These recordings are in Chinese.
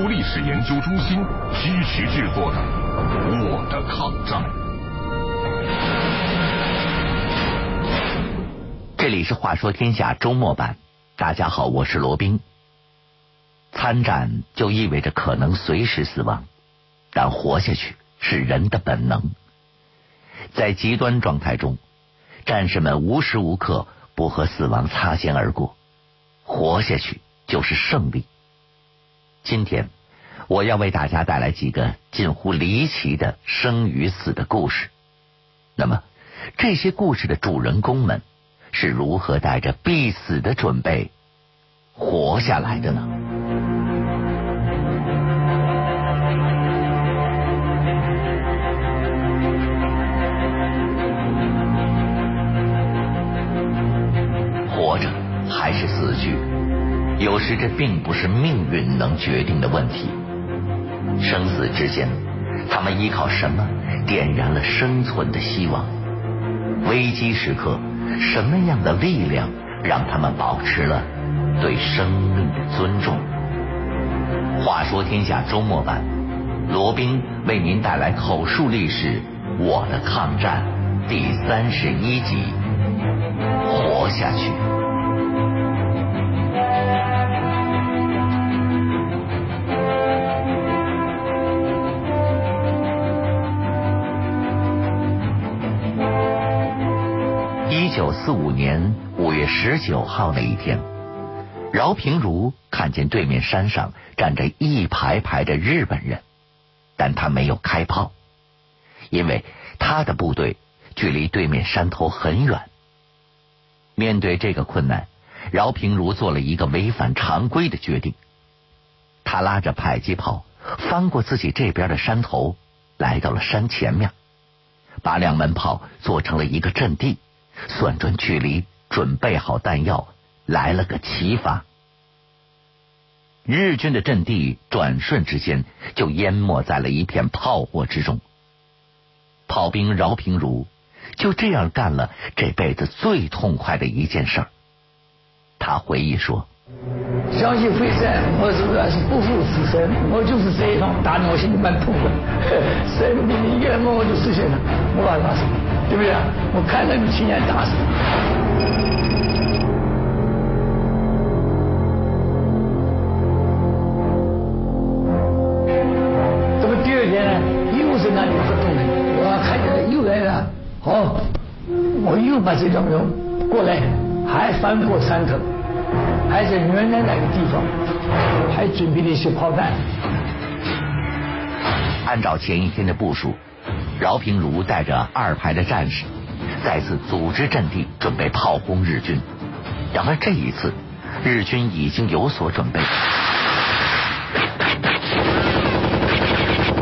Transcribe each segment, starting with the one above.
出历史研究中心支持制作的《我的抗战》。这里是《话说天下》周末版，大家好，我是罗宾。参战就意味着可能随时死亡，但活下去是人的本能。在极端状态中，战士们无时无刻不和死亡擦肩而过，活下去就是胜利。今天，我要为大家带来几个近乎离奇的生与死的故事。那么，这些故事的主人公们是如何带着必死的准备活下来的呢？活着还是死去？有时这并不是命运能决定的问题。生死之间，他们依靠什么点燃了生存的希望？危机时刻，什么样的力量让他们保持了对生命的尊重？话说天下周末版，罗宾为您带来口述历史《我的抗战》第三十一集：活下去。九四五年五月十九号那一天，饶平如看见对面山上站着一排排的日本人，但他没有开炮，因为他的部队距离对面山头很远。面对这个困难，饶平如做了一个违反常规的决定，他拉着迫击炮翻过自己这边的山头，来到了山前面，把两门炮做成了一个阵地。算准距离，准备好弹药，来了个齐发。日军的阵地转瞬之间就淹没在了一片炮火之中。炮兵饶平如就这样干了这辈子最痛快的一件事。他回忆说：“相信会战，我是是不负此生，我就是这一趟打的，我心里蛮痛的。生命令一个人我就实现了，我把他死。”对不对啊？我看着你亲眼打死。这么第二天呢，又是那里活动的，我看见又来了，好，我又把这条龙过来，还翻过山头，还在原来那个地方，还准备了一些炮弹。按照前一天的部署。饶平如带着二排的战士再次组织阵地，准备炮轰日军。然而这一次，日军已经有所准备，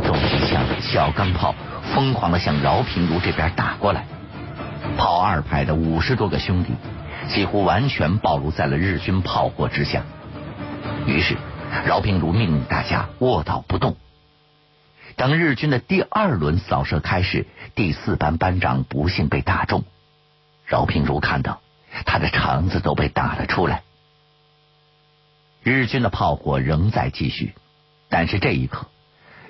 重机枪、小钢炮疯狂的向饶平如这边打过来。炮二排的五十多个兄弟几乎完全暴露在了日军炮火之下。于是，饶平如命令大家卧倒不动。当日军的第二轮扫射开始，第四班班长不幸被打中。饶平如看到他的肠子都被打了出来。日军的炮火仍在继续，但是这一刻，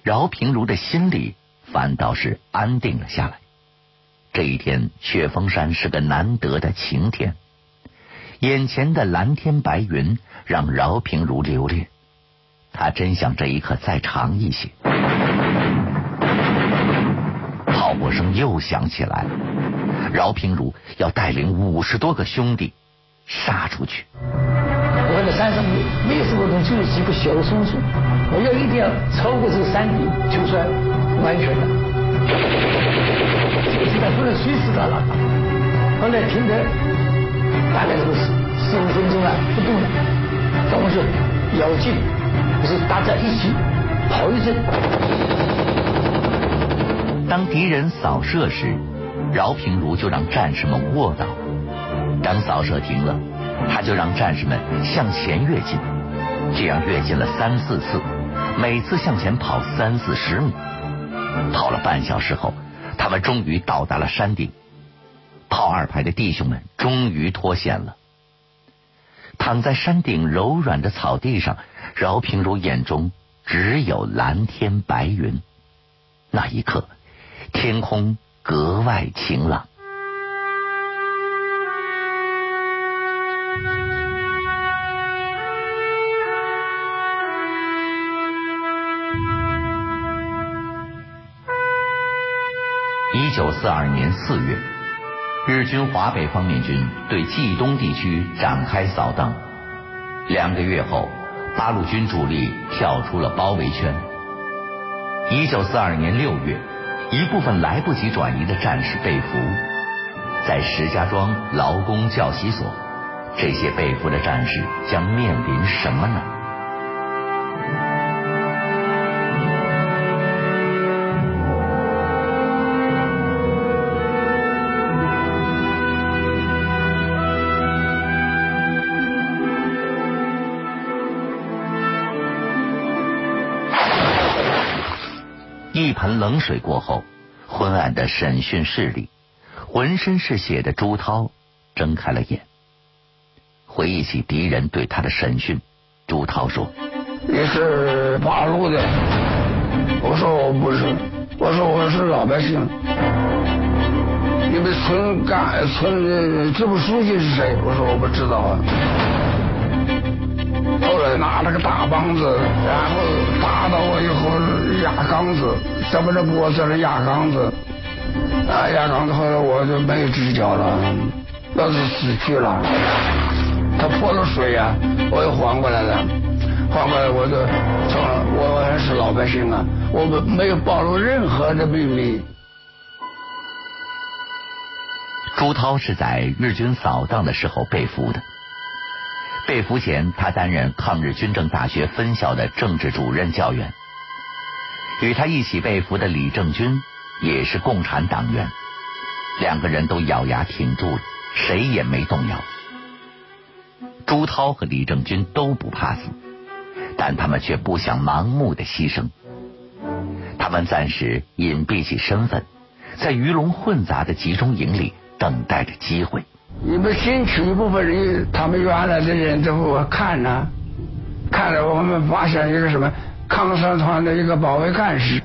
饶平如的心里反倒是安定了下来。这一天，雪峰山是个难得的晴天，眼前的蓝天白云让饶平如留恋。他真想这一刻再长一些。炮火声又响起来，饶平如要带领五十多个兄弟杀出去。我在山上没没有什么东西，就是几个小松树。我要一定要超过这个山顶，就算完全的。这个子弹不能随时打了。后来听得大概是四四五分钟了，不动了。那我就咬紧。是大家一起跑一阵。当敌人扫射时，饶平如就让战士们卧倒。当扫射停了，他就让战士们向前跃进。这样跃进了三四次，每次向前跑三四十米。跑了半小时后，他们终于到达了山顶。炮二排的弟兄们终于脱险了。躺在山顶柔软的草地上，饶平如眼中只有蓝天白云。那一刻，天空格外晴朗。一九四二年四月，日军华北方面军对冀东地区展开扫荡。两个月后，八路军主力跳出了包围圈。一九四二年六月，一部分来不及转移的战士被俘，在石家庄劳工教习所，这些被俘的战士将面临什么呢？盆冷水过后，昏暗的审讯室里，浑身是血的朱涛睁开了眼。回忆起敌人对他的审讯，朱涛说：“你是八路的？”我说：“我不是。”我说：“我是老百姓。”你们村干村支部书记是谁？我说：“我不知道啊。”后来拿了个大棒子，然后打到我缸子，怎么着脖子上压缸子？啊，压缸子后来我就没有知觉了，那是死去了。他泼了水呀，我又缓过来了，缓过来我就从我还是老百姓啊，我们没有暴露任何的秘密。朱涛是在日军扫荡的时候被俘的。被俘前，他担任抗日军政大学分校的政治主任教员。与他一起被俘的李正军也是共产党员，两个人都咬牙挺住了，谁也没动摇。朱涛和李正军都不怕死，但他们却不想盲目的牺牲。他们暂时隐蔽起身份，在鱼龙混杂的集中营里等待着机会。你们新取一部分人，他们原来的人都看着，看着我们发现一个什么抗生团的一个保卫干事。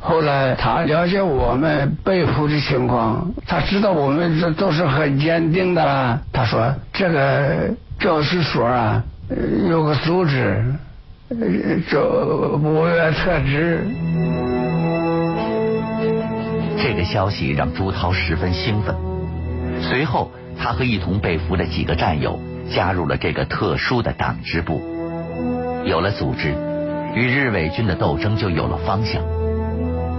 后来他了解我们被俘的情况，他知道我们这都是很坚定的。他说：“这个教师所啊，有个组织，叫五月特支。”这个消息让朱涛十分兴奋。随后。他和一同被俘的几个战友加入了这个特殊的党支部，有了组织，与日伪军的斗争就有了方向。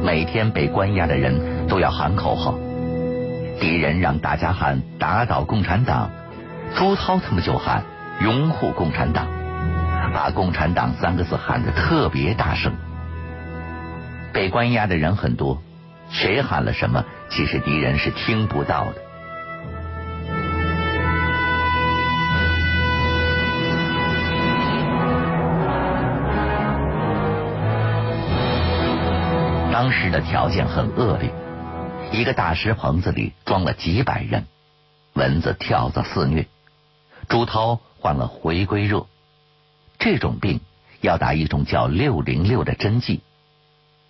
每天被关押的人都要喊口号，敌人让大家喊“打倒共产党”，朱涛他们就喊“拥护共产党”，把“共产党”三个字喊得特别大声。被关押的人很多，谁喊了什么，其实敌人是听不到的。当时的条件很恶劣，一个大石棚子里装了几百人，蚊子跳蚤肆虐。朱涛患了回归热，这种病要打一种叫六零六的针剂。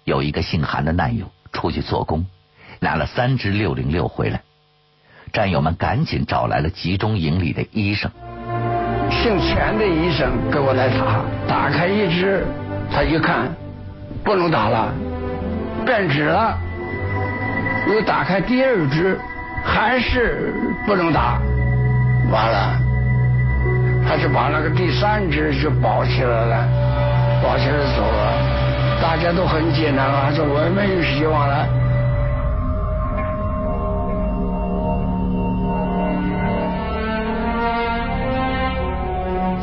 有一个姓韩的难友出去做工，拿了三支六零六回来，战友们赶紧找来了集中营里的医生。姓钱的医生给我来打，打开一支，他一看不能打了。变质了，又打开第二只，还是不能打，完了，他就把那个第三只就抱起来了，抱起来走了，大家都很艰难啊，说我没有希望了。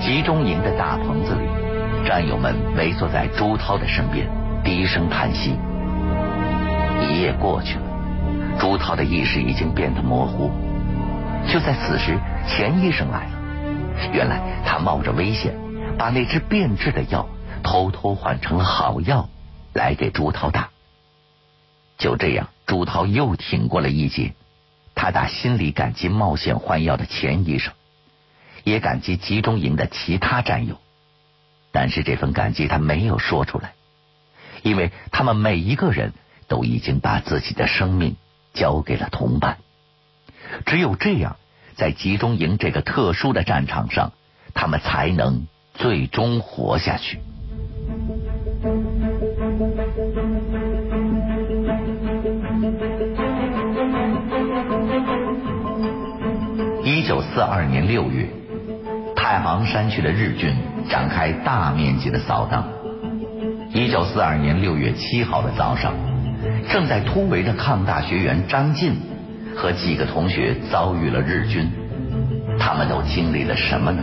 集中营的大棚子里，战友们围坐在朱涛的身边，低声叹息。一夜过去了，朱涛的意识已经变得模糊。就在此时，钱医生来了。原来他冒着危险，把那只变质的药偷偷换成了好药，来给朱涛打。就这样，朱涛又挺过了一劫。他打心里感激冒险换药的钱医生，也感激集中营的其他战友。但是这份感激他没有说出来，因为他们每一个人都已经把自己的生命交给了同伴。只有这样，在集中营这个特殊的战场上，他们才能最终活下去。一九四二年六月，太行山区的日军展开大面积的扫荡。一九四二年六月七号的早上，正在突围的抗大学员张晋和几个同学遭遇了日军，他们都经历了什么呢？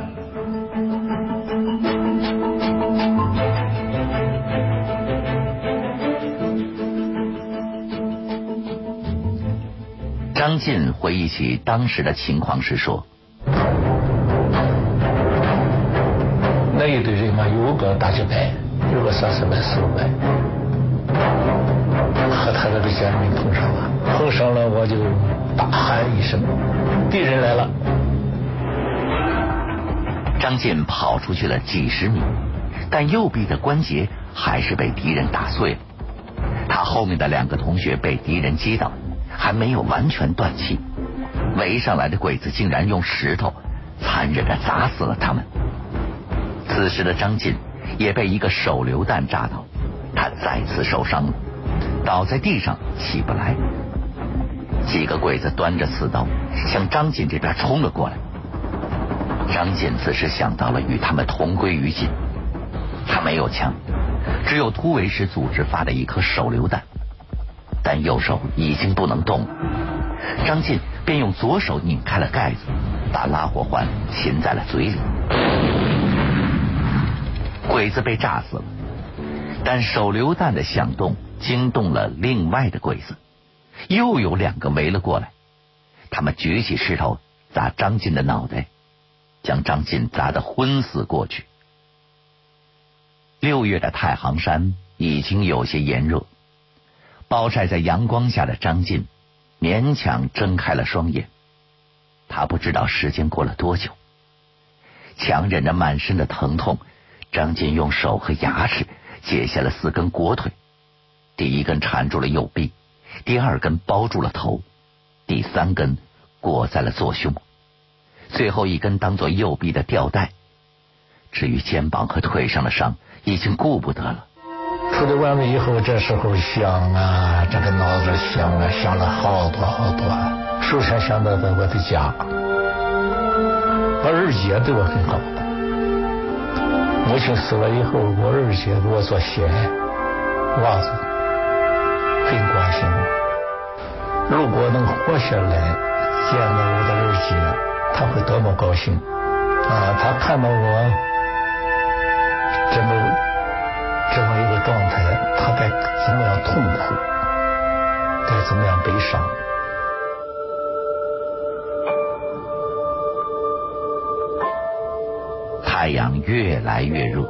张晋回忆起当时的情况时说：“那一队人嘛，有个大几百，有个三四百、四五百，和他的这个家人碰上了，碰上了我就大喊一声：‘敌人来了！’”张晋跑出去了几十米，但右臂的关节还是被敌人打碎了。他后面的两个同学被敌人击倒。还没有完全断气，围上来的鬼子竟然用石头残忍的砸死了他们。此时的张晋也被一个手榴弹炸到，他再次受伤了，倒在地上起不来。几个鬼子端着刺刀向张晋这边冲了过来。张晋此时想到了与他们同归于尽，他没有枪，只有突围时组织发的一颗手榴弹。但右手已经不能动了，张晋便用左手拧开了盖子，把拉火环擒在了嘴里。鬼子被炸死了，但手榴弹的响动惊动了另外的鬼子，又有两个围了过来。他们举起石头砸张晋的脑袋，将张晋砸得昏死过去。六月的太行山已经有些炎热。暴晒在阳光下的张晋勉强睁开了双眼，他不知道时间过了多久，强忍着满身的疼痛，张晋用手和牙齿解下了四根裹腿，第一根缠住了右臂，第二根包住了头，第三根裹在了左胸，最后一根当做右臂的吊带。至于肩膀和腿上的伤，已经顾不得了。出来完了以后，这时候想啊，这个脑子想啊，想了好多好多。首先想到的我的家，我二姐对我很好。母亲死了以后，我二姐给我做鞋、袜子，如果能活下来，见到我的二姐，他会多么高兴啊！他看到我这么。这么一个状态，他该怎么样痛苦？该怎么样悲伤？太阳越来越热，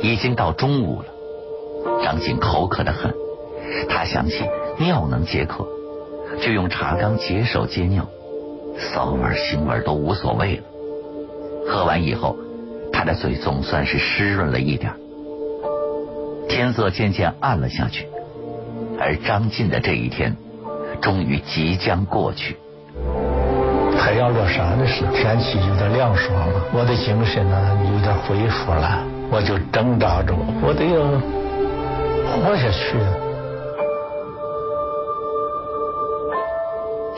已经到中午了。张静口渴的很，他想起尿能解渴，就用茶缸解手接尿，骚味腥味都无所谓了。喝完以后，他的嘴总算是湿润了一点。天色渐渐暗了下去，而张晋的这一天终于即将过去。太阳落山的时候，天气有点凉爽了，我的精神呢有点恢复了，我就挣扎着，我得要活下去。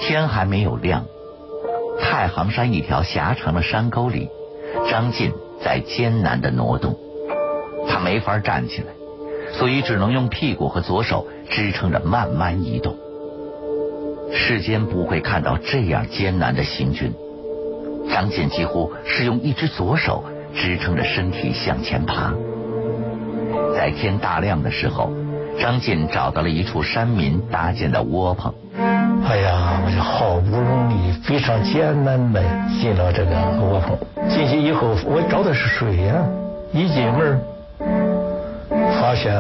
天还没有亮，太行山一条狭长的山沟里，张晋在艰难的挪动，他没法站起来。所以只能用屁股和左手支撑着慢慢移动。世间不会看到这样艰难的行军。张健几乎是用一只左手支撑着身体向前爬。在天大亮的时候，张健找到了一处山民搭建的窝棚。哎呀，我就好不容易非常艰难的进了这个窝棚。进去以后，我找的是水呀，一进门。发现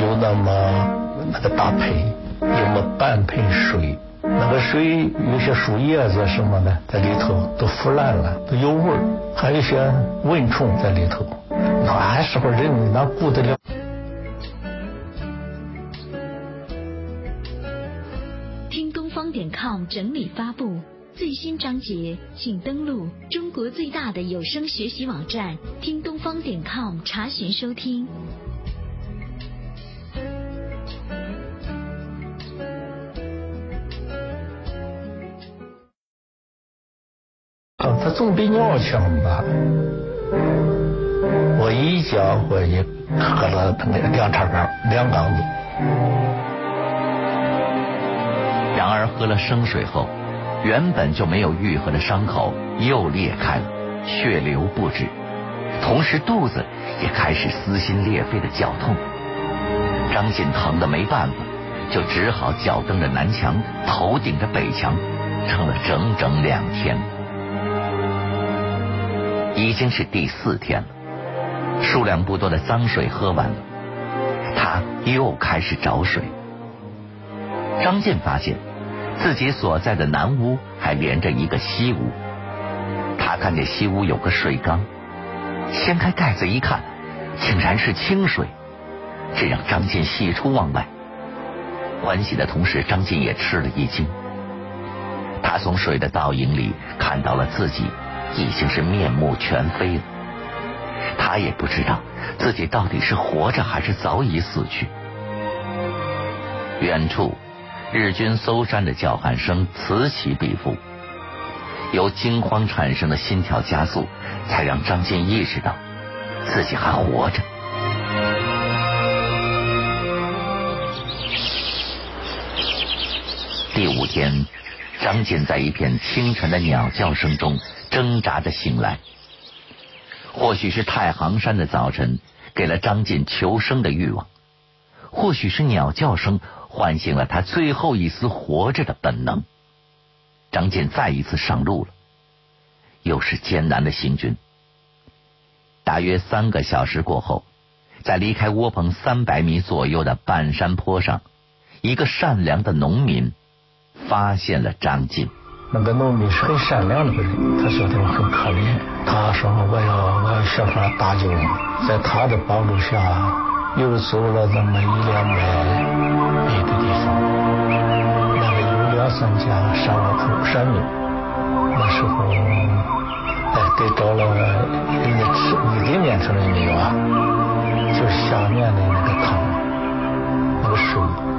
有那么那个大盆，有么半盆水，那个水有些树叶子什么的在里头都腐烂了，都有味儿，还有些蚊虫在里头。那时候人哪顾得了。点 com 整理发布最新章节，请登录中国最大的有声学习网站听东方点 com 查询收听。他总比鸟强吧？我一觉我也喝了他那个两叉缸，两缸子。然而喝了生水后，原本就没有愈合的伤口又裂开了，血流不止，同时肚子也开始撕心裂肺的绞痛。张晋疼得没办法，就只好脚蹬着南墙，头顶着北墙，撑了整整两天。已经是第四天了，数量不多的脏水喝完了，他又开始找水。张健发现自己所在的南屋还连着一个西屋，他看见西屋有个水缸，掀开盖子一看，竟然是清水，这让张晋喜出望外。欢喜的同时，张晋也吃了一惊，他从水的倒影里看到了自己。已经是面目全非了，他也不知道自己到底是活着还是早已死去。远处日军搜山的叫喊声此起彼伏，由惊慌产生的心跳加速，才让张健意识到自己还活着。第五天，张健在一片清晨的鸟叫声中。挣扎着醒来，或许是太行山的早晨给了张晋求生的欲望，或许是鸟叫声唤醒了他最后一丝活着的本能。张晋再一次上路了，又是艰难的行军。大约三个小时过后，在离开窝棚三百米左右的半山坡上，一个善良的农民发现了张晋。那个农民是很善良的个人，他说他很可怜，他说我要我要设法搭救，在他的帮助下，又走了这么一两百米的地方，那个有两三家山头山民，那时候哎得到了人家吃一点面条也没有啊，就是下面的那个汤，那个水。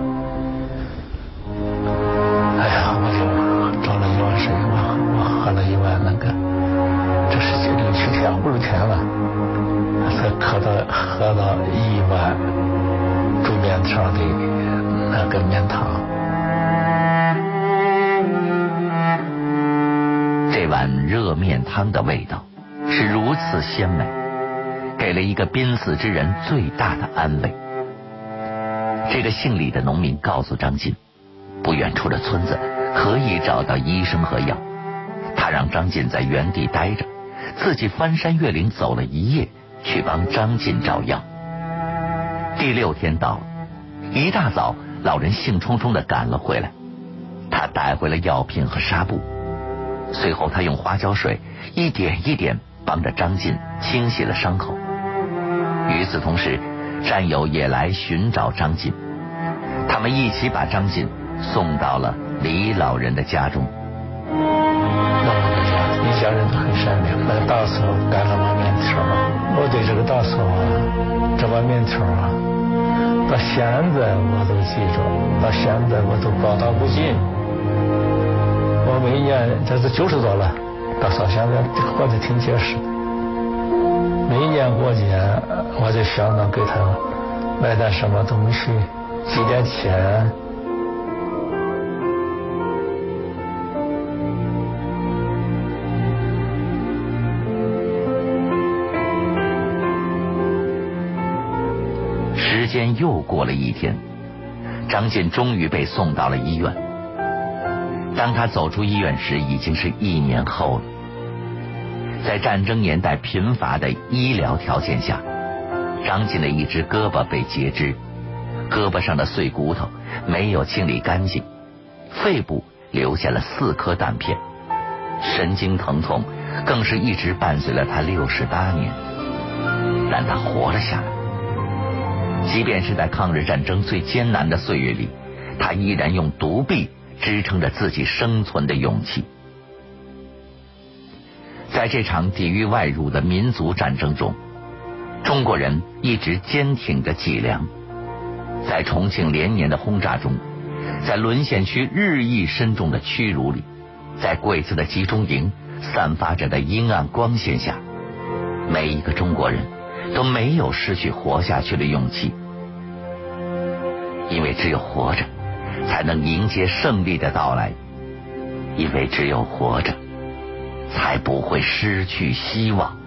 汤的味道是如此鲜美，给了一个濒死之人最大的安慰。这个姓李的农民告诉张晋，不远处的村子可以找到医生和药，他让张晋在原地待着。自己翻山越岭走了一夜，去帮张晋找药。第六天到了，一大早，老人兴冲冲的赶了回来。他带回了药品和纱布，随后他用花椒水一点一点帮着张晋清洗了伤口。与此同时，战友也来寻找张晋，他们一起把张晋送到了李老人的家中。一家人都很善良。那大嫂干了碗面条，我对这个大嫂啊，这碗面条啊，到现在我都记着，到现在我都报答不尽。我每年这是九十多了，大嫂现在活得挺结实。每年过节，我就想着给她买点什么东西，寄点钱。时间又过了一天，张晋终于被送到了医院。当他走出医院时，已经是一年后了。在战争年代贫乏的医疗条件下，张晋的一只胳膊被截肢，胳膊上的碎骨头没有清理干净，肺部留下了四颗弹片，神经疼痛更是一直伴随了他六十八年。但他活了下来。即便是在抗日战争最艰难的岁月里，他依然用独臂支撑着自己生存的勇气。在这场抵御外辱的民族战争中，中国人一直坚挺着脊梁。在重庆连年的轰炸中，在沦陷区日益深重的屈辱里，在鬼子的集中营散发着的阴暗光线下，每一个中国人都没有失去活下去的勇气，因为只有活着，才能迎接胜利的到来；因为只有活着，才不会失去希望。